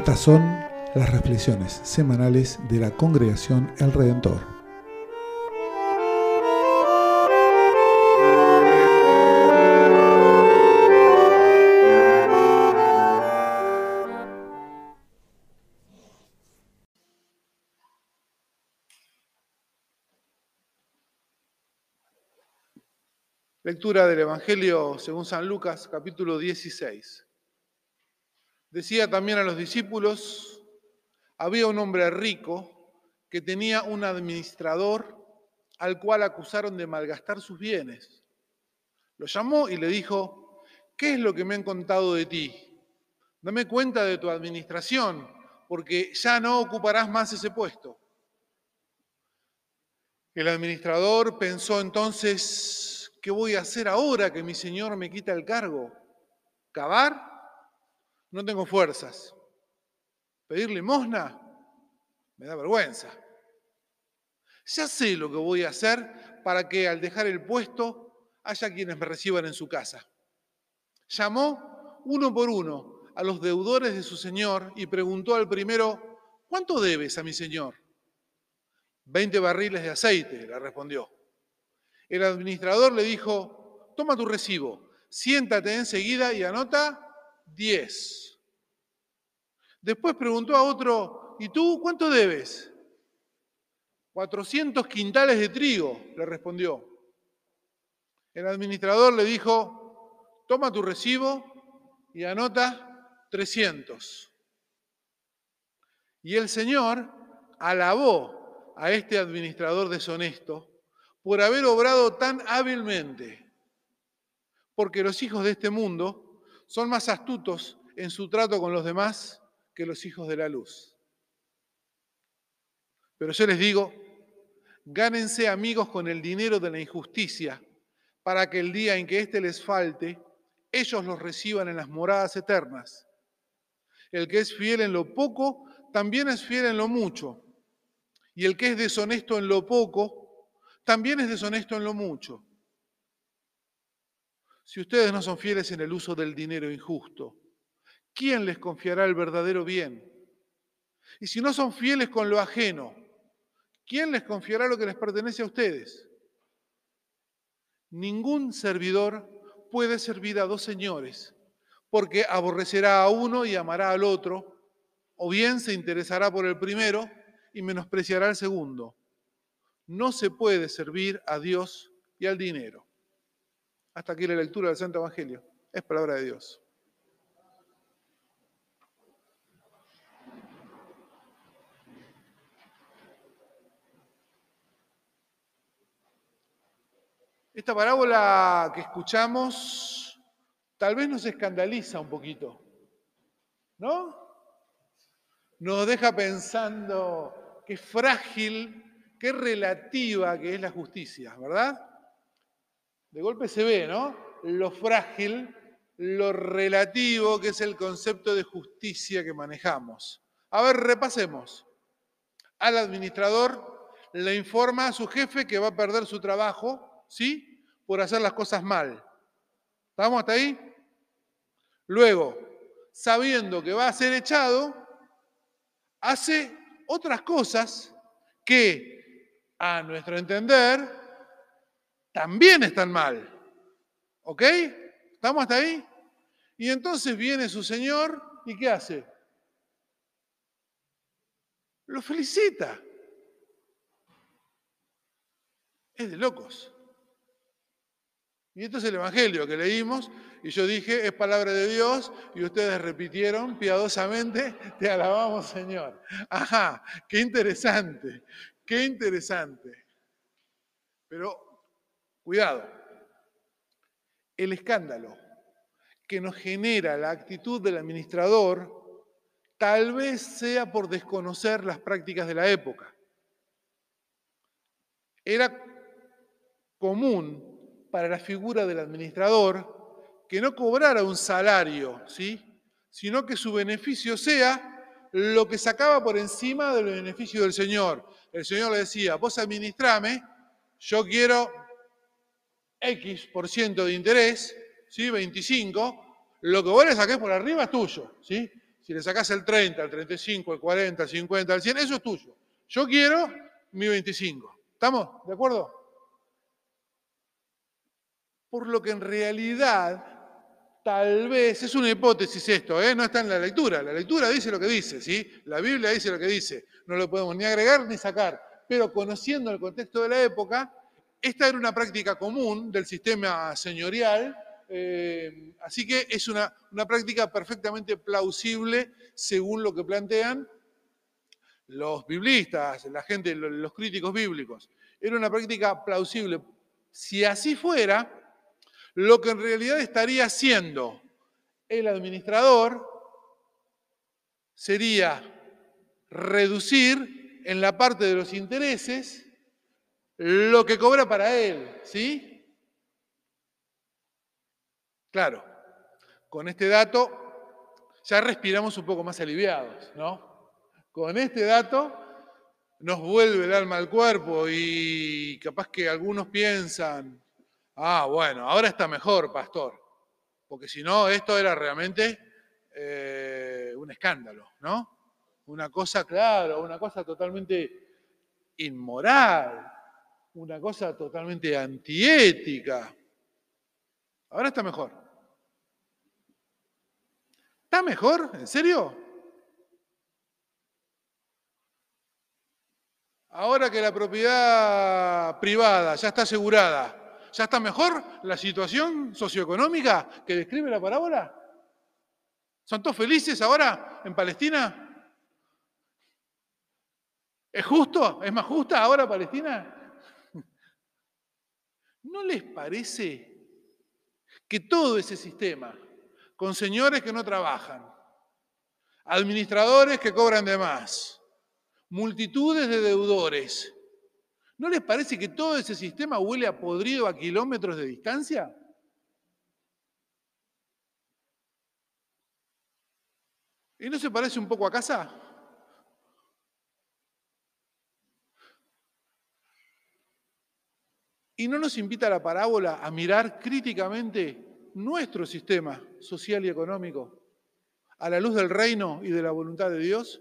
Estas son las reflexiones semanales de la congregación El Redentor. Lectura del Evangelio según San Lucas, capítulo 16. Decía también a los discípulos, había un hombre rico que tenía un administrador al cual acusaron de malgastar sus bienes. Lo llamó y le dijo, ¿qué es lo que me han contado de ti? Dame cuenta de tu administración, porque ya no ocuparás más ese puesto. El administrador pensó entonces, ¿qué voy a hacer ahora que mi señor me quita el cargo? ¿Cavar? No tengo fuerzas. Pedir limosna me da vergüenza. Ya sé lo que voy a hacer para que al dejar el puesto haya quienes me reciban en su casa. Llamó uno por uno a los deudores de su señor y preguntó al primero, ¿cuánto debes a mi señor? Veinte barriles de aceite, le respondió. El administrador le dijo, toma tu recibo, siéntate enseguida y anota diez. Después preguntó a otro, ¿y tú cuánto debes? 400 quintales de trigo, le respondió. El administrador le dijo, toma tu recibo y anota 300. Y el Señor alabó a este administrador deshonesto por haber obrado tan hábilmente, porque los hijos de este mundo son más astutos en su trato con los demás que los hijos de la luz. Pero yo les digo, gánense amigos con el dinero de la injusticia, para que el día en que éste les falte, ellos los reciban en las moradas eternas. El que es fiel en lo poco, también es fiel en lo mucho. Y el que es deshonesto en lo poco, también es deshonesto en lo mucho. Si ustedes no son fieles en el uso del dinero injusto, ¿quién les confiará el verdadero bien? Y si no son fieles con lo ajeno, ¿quién les confiará lo que les pertenece a ustedes? Ningún servidor puede servir a dos señores, porque aborrecerá a uno y amará al otro, o bien se interesará por el primero y menospreciará al segundo. No se puede servir a Dios y al dinero. Hasta aquí la lectura del Santo Evangelio. Es palabra de Dios. Esta parábola que escuchamos tal vez nos escandaliza un poquito, ¿no? Nos deja pensando qué frágil, qué relativa que es la justicia, ¿verdad? De golpe se ve, ¿no? Lo frágil, lo relativo que es el concepto de justicia que manejamos. A ver, repasemos. Al administrador le informa a su jefe que va a perder su trabajo, ¿sí? por hacer las cosas mal. ¿Estamos hasta ahí? Luego, sabiendo que va a ser echado, hace otras cosas que, a nuestro entender, también están mal. ¿Ok? ¿Estamos hasta ahí? Y entonces viene su Señor y ¿qué hace? Lo felicita. Es de locos. Y esto es el Evangelio que leímos y yo dije, es palabra de Dios y ustedes repitieron piadosamente, te alabamos Señor. Ajá, qué interesante, qué interesante. Pero cuidado, el escándalo que nos genera la actitud del administrador tal vez sea por desconocer las prácticas de la época. Era común para la figura del administrador que no cobrara un salario, ¿sí? sino que su beneficio sea lo que sacaba por encima del beneficio del Señor. El Señor le decía, vos administrame, yo quiero X por ciento de interés, ¿sí? 25, lo que vos le saques por arriba es tuyo. ¿sí? Si le sacás el 30, el 35, el 40, el 50, el 100, eso es tuyo. Yo quiero mi 25. ¿Estamos? ¿De acuerdo? Por lo que en realidad, tal vez, es una hipótesis esto, ¿eh? no está en la lectura. La lectura dice lo que dice, ¿sí? La Biblia dice lo que dice. No lo podemos ni agregar ni sacar. Pero conociendo el contexto de la época, esta era una práctica común del sistema señorial, eh, así que es una, una práctica perfectamente plausible según lo que plantean los biblistas, la gente, los críticos bíblicos. Era una práctica plausible. Si así fuera, lo que en realidad estaría haciendo el administrador sería reducir en la parte de los intereses lo que cobra para él, ¿sí? Claro, con este dato ya respiramos un poco más aliviados, ¿no? Con este dato nos vuelve el alma al cuerpo y capaz que algunos piensan, ah, bueno, ahora está mejor, pastor, porque si no, esto era realmente eh, un escándalo, ¿no? Una cosa, claro, una cosa totalmente inmoral, una cosa totalmente antiética. Ahora está mejor. ¿Está mejor? ¿En serio? Ahora que la propiedad privada ya está asegurada, ¿ya está mejor la situación socioeconómica que describe la parábola? ¿Son todos felices ahora en Palestina? ¿Es justo? ¿Es más justa ahora Palestina? ¿No les parece que todo ese sistema, con señores que no trabajan, administradores que cobran de más, multitudes de deudores, ¿no les parece que todo ese sistema huele a podrido a kilómetros de distancia? ¿Y no se parece un poco a casa? ¿Y no nos invita la parábola a mirar críticamente nuestro sistema social y económico a la luz del reino y de la voluntad de Dios?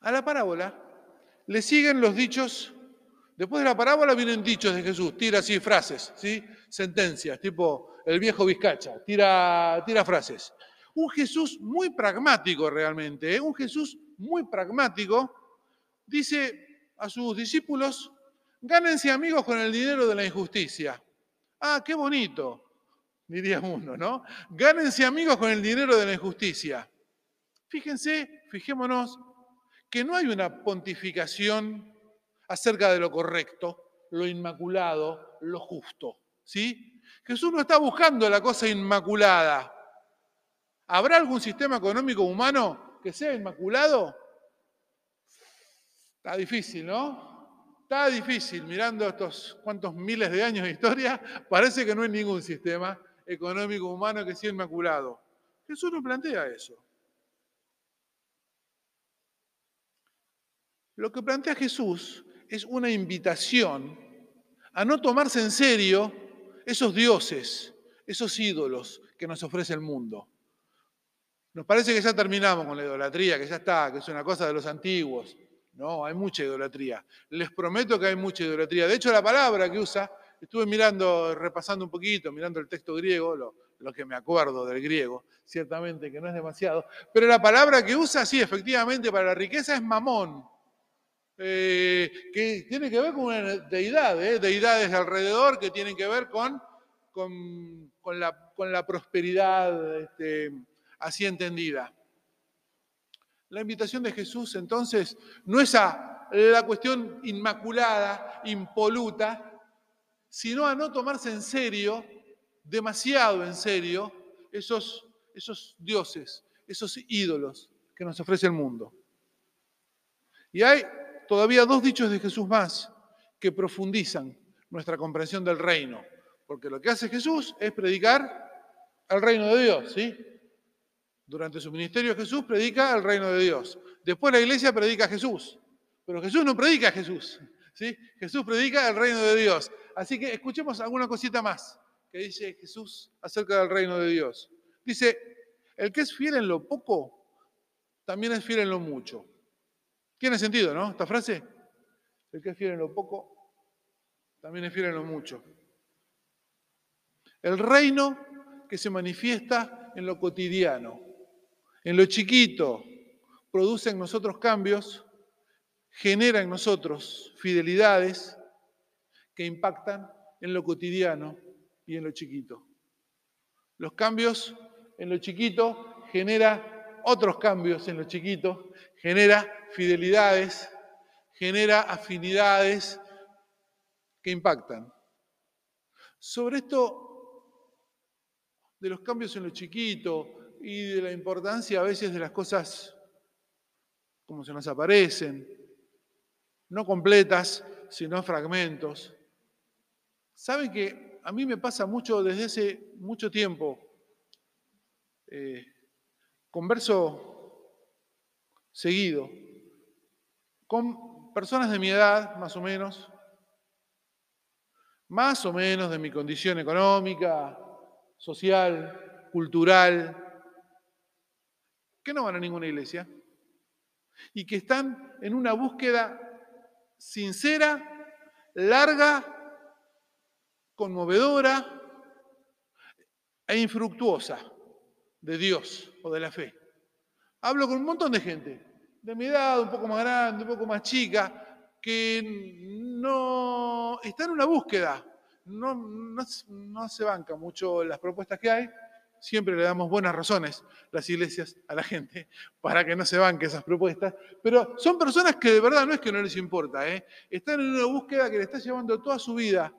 A la parábola le siguen los dichos, después de la parábola vienen dichos de Jesús, tira así frases, ¿sí? sentencias, tipo el viejo Vizcacha, tira, tira frases. Un Jesús muy pragmático realmente, ¿eh? un Jesús muy pragmático, dice, a sus discípulos, gánense amigos con el dinero de la injusticia. Ah, qué bonito, diría uno, ¿no? Gánense amigos con el dinero de la injusticia. Fíjense, fijémonos, que no hay una pontificación acerca de lo correcto, lo inmaculado, lo justo, ¿sí? Jesús no está buscando la cosa inmaculada. ¿Habrá algún sistema económico humano que sea inmaculado? Está difícil, ¿no? Está difícil, mirando estos cuantos miles de años de historia, parece que no hay ningún sistema económico humano que sea inmaculado. Jesús no plantea eso. Lo que plantea Jesús es una invitación a no tomarse en serio esos dioses, esos ídolos que nos ofrece el mundo. Nos parece que ya terminamos con la idolatría, que ya está, que es una cosa de los antiguos. No, hay mucha idolatría. Les prometo que hay mucha idolatría. De hecho, la palabra que usa, estuve mirando, repasando un poquito, mirando el texto griego, lo, que me acuerdo del griego, ciertamente que no es demasiado, pero la palabra que usa, sí, efectivamente, para la riqueza es mamón, eh, que tiene que ver con una deidad, ¿eh? deidades de alrededor que tienen que ver con, con, la, prosperidad este, así entendida. La invitación de Jesús entonces no es a la cuestión inmaculada, impoluta, sino a no tomarse en serio, demasiado en serio, esos, esos dioses, esos ídolos que nos ofrece el mundo. Y hay todavía dos dichos de Jesús más que profundizan nuestra comprensión del reino, porque lo que hace Jesús es predicar el reino de Dios, ¿sí? Durante su ministerio Jesús predica el reino de Dios. Después la iglesia predica a Jesús. Pero Jesús no predica a Jesús. ¿sí? Jesús predica el reino de Dios. Así que escuchemos alguna cosita más que dice Jesús acerca del reino de Dios. Dice, El que es fiel en lo poco, también es fiel en lo mucho. Tiene sentido, ¿no? Esta frase. El que es fiel en lo poco, también es fiel en lo mucho. El reino que se manifiesta en lo cotidiano, en lo chiquito, produce en nosotros cambios, genera en nosotros fidelidades que impactan en lo cotidiano y en lo chiquito. Los cambios en lo chiquito genera otros cambios en lo chiquito, genera fidelidades, genera afinidades que impactan. Sobre esto de los cambios en lo chiquito y de la importancia a veces de las cosas como se nos aparecen, no completas, sino fragmentos. Saben que a mí me pasa mucho desde hace mucho tiempo. Eh, converso seguido con personas de mi edad, más o menos, más o menos de mi condición económica, social, cultural, que no van a ninguna iglesia y que están en una búsqueda sincera, larga, conmovedora e infructuosa de Dios o de la fe. Hablo con un montón de gente, de mi edad, un poco más grande, un poco más chica, que no está en una búsqueda, no, no, se banca mucho las propuestas que hay, siempre le damos buenas razones las iglesias a la gente para que no se banque esas propuestas, pero son personas que de verdad no es que no les importa, ¿eh? están en una búsqueda que le está llevando toda su vida,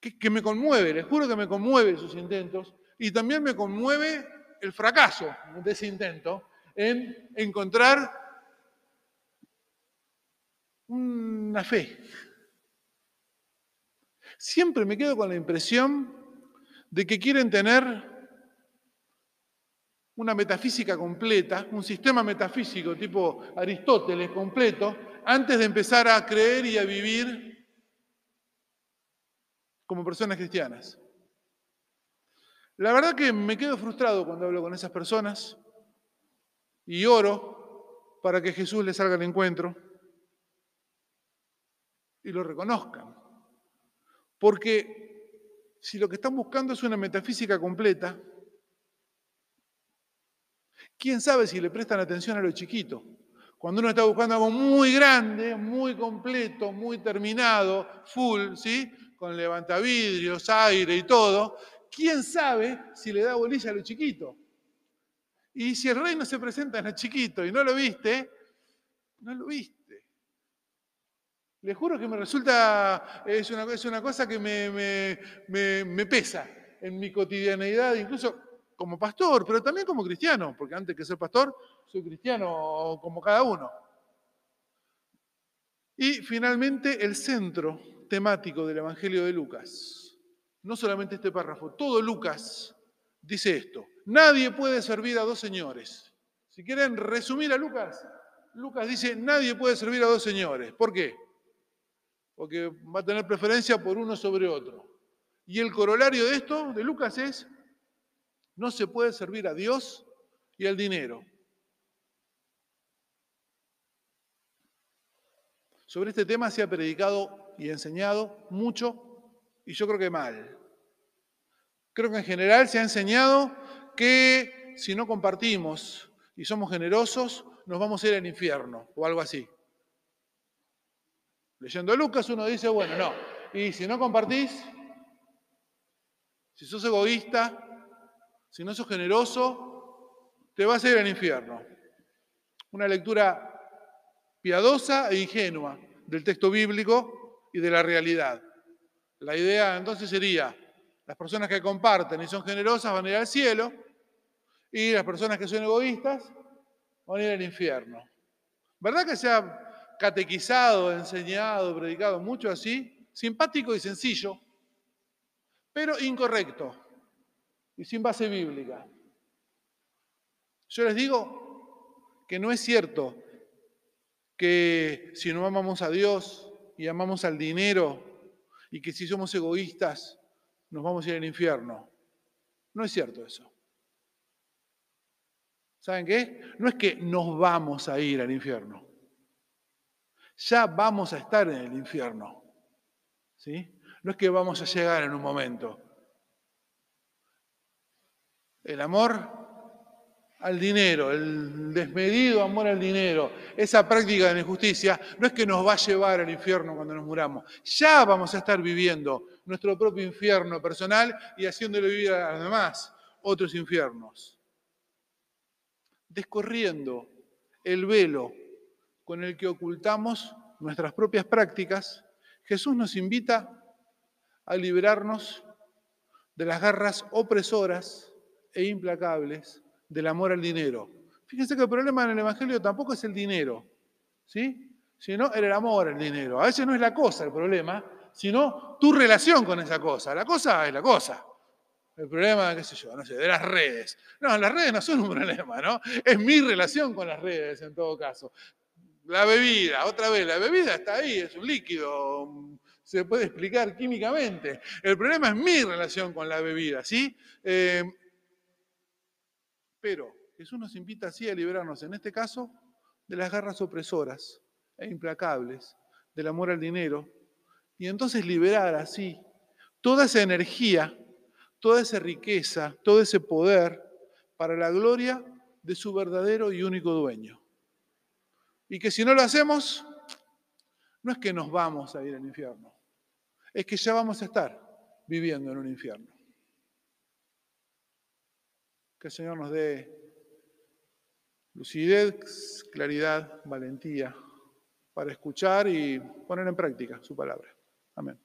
que, que me conmueve, les juro que me conmueve sus intentos, y también me conmueve el fracaso de ese intento en encontrar una fe, Siempre me quedo con la impresión de que quieren tener una metafísica completa, un sistema metafísico tipo Aristóteles completo, antes de empezar a creer y a vivir como personas cristianas. La verdad que me quedo frustrado cuando hablo con esas personas y oro para que Jesús les salga al encuentro y lo reconozcan. Porque si lo que están buscando es una metafísica completa, ¿quién sabe si le prestan atención a lo chiquito? Cuando uno está buscando algo muy grande, muy completo, muy terminado, full, ¿sí? Con levantavidrios, aire y todo, ¿quién sabe si le da bolilla a lo chiquito? Y si el reino se presenta en lo chiquito y no lo viste, no lo viste. Les juro que me resulta, es una, es una cosa que me, me, pesa en mi cotidianeidad, incluso como pastor, pero también como cristiano, porque antes que ser pastor, soy cristiano como cada uno. Y finalmente el centro temático del Evangelio de Lucas. No solamente este párrafo, todo Lucas dice esto. Nadie puede servir a dos señores. Si quieren resumir a Lucas, Lucas dice, nadie puede servir a dos señores. ¿Por qué? Porque va a tener preferencia por uno sobre otro. Y el corolario de esto, de Lucas, es, no se puede servir a Dios y al dinero. Sobre este tema se ha predicado y enseñado mucho y yo creo que mal. Creo que en general se ha enseñado que si no compartimos y somos generosos, nos vamos a ir al infierno o algo así. Leyendo Lucas uno dice, bueno, no. Y si no compartís, si sos egoísta, si no sos generoso, te vas a ir al infierno. Una lectura piadosa e ingenua del texto bíblico y de la realidad. La idea entonces sería, las personas que comparten y son generosas van a ir al cielo y las personas que son egoístas van a ir al infierno. ¿Verdad que sea catequizado, enseñado, predicado, mucho así, simpático y sencillo, pero incorrecto y sin base bíblica. Yo les digo que no es cierto que si no amamos a Dios y amamos al dinero y que si somos egoístas nos vamos a ir al infierno. No es cierto eso. ¿Saben qué? No es que nos vamos a ir al infierno. Ya vamos a estar en el infierno. ¿Sí? No es que vamos a llegar en un momento. El amor al dinero, el desmedido amor al dinero, esa práctica de injusticia, no es que nos va a llevar al infierno cuando nos muramos. Ya vamos a estar viviendo nuestro propio infierno personal y haciéndole vivir a los demás otros infiernos. Descorriendo el velo con el que ocultamos nuestras propias prácticas, Jesús nos invita a liberarnos de las garras opresoras e implacables del amor al dinero. Fíjense que el problema en el Evangelio tampoco es el dinero, ¿sí? Sino el amor al dinero. A veces no es la cosa el problema, sino tu relación con esa cosa. La cosa es la cosa. El problema, qué sé yo, no sé, de las redes. No, las redes no son un problema, ¿no? Es mi relación con las redes en todo caso. La bebida, otra vez, la bebida está ahí, es un líquido, se puede explicar químicamente. El problema es mi relación con la bebida, ¿sí? Eh, pero Jesús nos invita así a liberarnos, en este caso, de las garras opresoras e implacables, del amor al dinero, y entonces liberar así toda esa energía, toda esa riqueza, todo ese poder para la gloria de su verdadero y único dueño. Y que si no lo hacemos, no es que nos vamos a ir al infierno, es que ya vamos a estar viviendo en un infierno. Que el Señor nos dé lucidez, claridad, valentía para escuchar y poner en práctica su palabra. Amén.